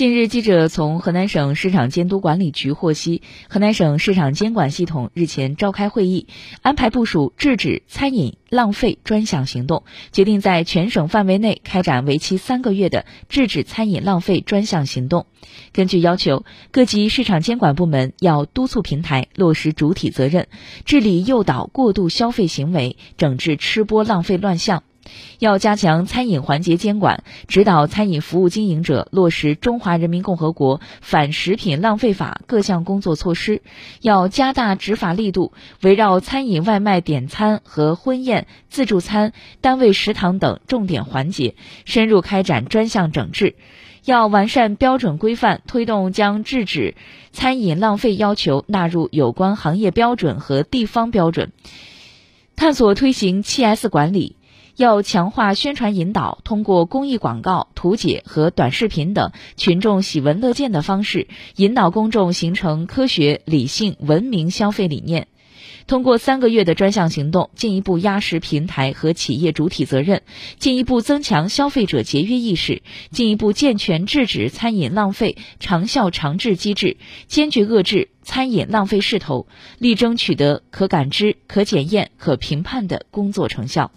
近日，记者从河南省市场监督管理局获悉，河南省市场监管系统日前召开会议，安排部署制止餐饮浪费专项行动，决定在全省范围内开展为期三个月的制止餐饮浪费专项行动。根据要求，各级市场监管部门要督促平台落实主体责任，治理诱导过度消费行为，整治吃播浪费乱象。要加强餐饮环节监管，指导餐饮服务经营者落实《中华人民共和国反食品浪费法》各项工作措施。要加大执法力度，围绕餐饮外卖点餐和婚宴、自助餐、单位食堂等重点环节，深入开展专项整治。要完善标准规范，推动将制止餐饮浪费要求纳入有关行业标准和地方标准，探索推行七 S 管理。要强化宣传引导，通过公益广告、图解和短视频等群众喜闻乐见的方式，引导公众形成科学、理性、文明消费理念。通过三个月的专项行动，进一步压实平台和企业主体责任，进一步增强消费者节约意识，进一步健全制止餐饮浪费长效长治机制，坚决遏制餐饮浪费势头，力争取得可感知、可检验、可评判的工作成效。